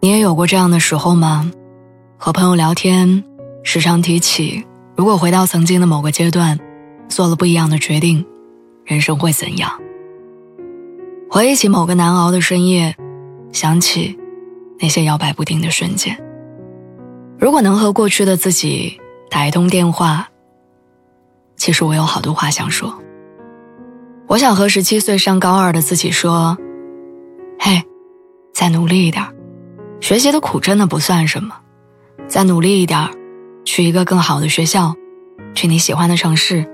你也有过这样的时候吗？和朋友聊天，时常提起，如果回到曾经的某个阶段，做了不一样的决定，人生会怎样？回忆起某个难熬的深夜，想起那些摇摆不定的瞬间。如果能和过去的自己打一通电话，其实我有好多话想说。我想和十七岁上高二的自己说：“嘿，再努力一点。”学习的苦真的不算什么，再努力一点去一个更好的学校，去你喜欢的城市，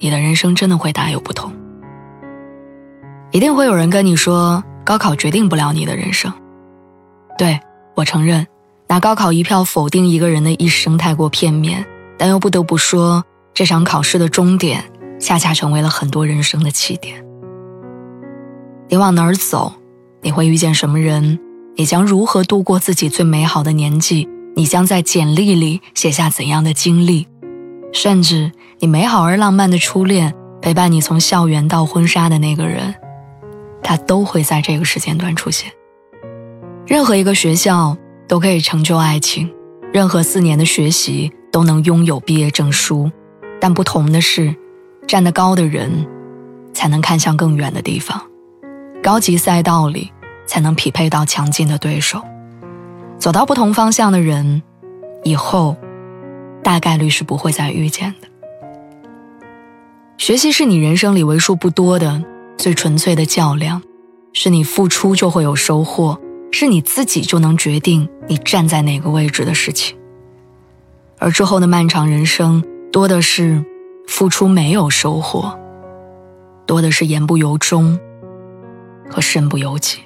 你的人生真的会大有不同。一定会有人跟你说，高考决定不了你的人生。对我承认，拿高考一票否定一个人的一生太过片面，但又不得不说，这场考试的终点，恰恰成为了很多人生的起点。你往哪儿走，你会遇见什么人？你将如何度过自己最美好的年纪？你将在简历里写下怎样的经历？甚至你美好而浪漫的初恋，陪伴你从校园到婚纱的那个人，他都会在这个时间段出现。任何一个学校都可以成就爱情，任何四年的学习都能拥有毕业证书，但不同的是，站得高的人，才能看向更远的地方。高级赛道里。才能匹配到强劲的对手，走到不同方向的人，以后大概率是不会再遇见的。学习是你人生里为数不多的最纯粹的较量，是你付出就会有收获，是你自己就能决定你站在哪个位置的事情。而之后的漫长人生，多的是付出没有收获，多的是言不由衷和身不由己。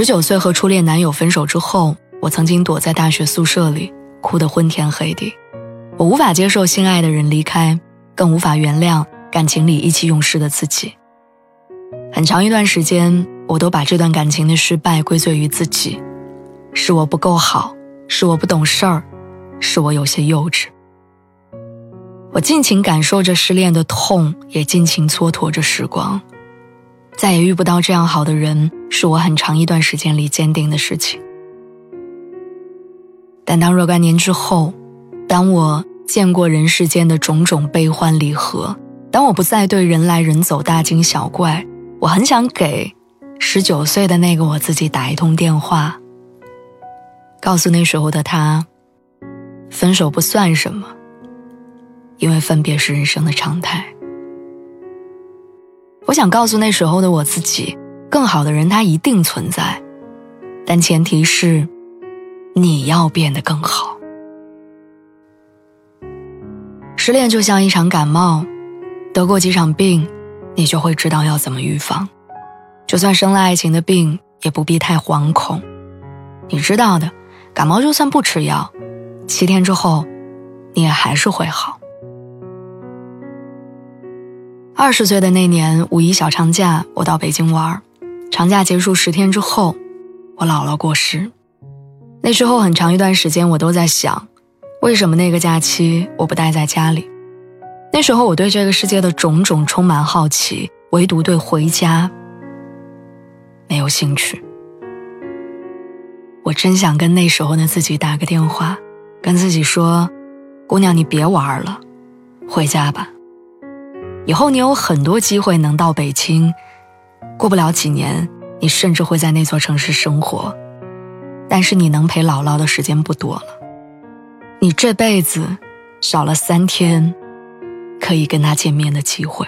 十九岁和初恋男友分手之后，我曾经躲在大学宿舍里哭得昏天黑地。我无法接受心爱的人离开，更无法原谅感情里意气用事的自己。很长一段时间，我都把这段感情的失败归罪于自己，是我不够好，是我不懂事儿，是我有些幼稚。我尽情感受着失恋的痛，也尽情蹉跎着时光。再也遇不到这样好的人，是我很长一段时间里坚定的事情。但当若干年之后，当我见过人世间的种种悲欢离合，当我不再对人来人走大惊小怪，我很想给十九岁的那个我自己打一通电话，告诉那时候的他，分手不算什么，因为分别是人生的常态。我想告诉那时候的我自己，更好的人他一定存在，但前提是，你要变得更好。失恋就像一场感冒，得过几场病，你就会知道要怎么预防。就算生了爱情的病，也不必太惶恐。你知道的，感冒就算不吃药，七天之后，你也还是会好。二十岁的那年五一小长假，我到北京玩。长假结束十天之后，我姥姥过世。那时候很长一段时间，我都在想，为什么那个假期我不待在家里？那时候我对这个世界的种种充满好奇，唯独对回家没有兴趣。我真想跟那时候的自己打个电话，跟自己说：“姑娘，你别玩了，回家吧。”以后你有很多机会能到北京，过不了几年，你甚至会在那座城市生活，但是你能陪姥姥的时间不多了。你这辈子少了三天可以跟他见面的机会。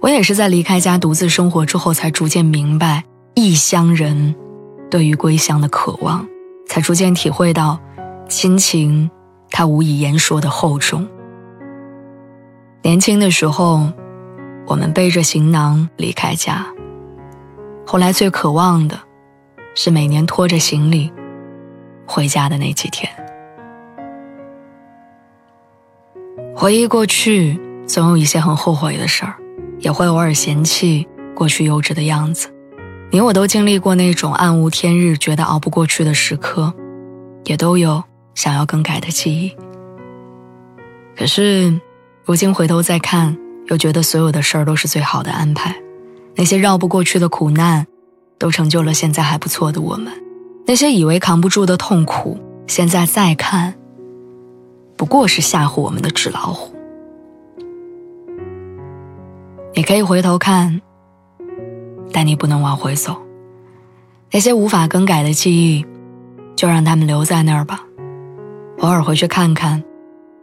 我也是在离开家独自生活之后，才逐渐明白异乡人对于归乡的渴望，才逐渐体会到亲情它无以言说的厚重。年轻的时候，我们背着行囊离开家。后来最渴望的，是每年拖着行李回家的那几天。回忆过去，总有一些很后悔的事儿，也会偶尔嫌弃过去幼稚的样子。你我都经历过那种暗无天日、觉得熬不过去的时刻，也都有想要更改的记忆。可是，如今回头再看，又觉得所有的事儿都是最好的安排。那些绕不过去的苦难，都成就了现在还不错的我们；那些以为扛不住的痛苦，现在再看，不过是吓唬我们的纸老虎。你可以回头看，但你不能往回走。那些无法更改的记忆，就让他们留在那儿吧。偶尔回去看看，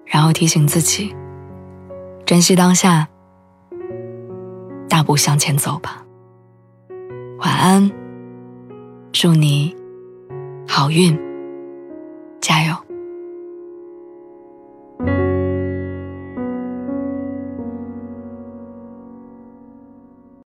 然后提醒自己，珍惜当下。大步向前走吧，晚安，祝你好运，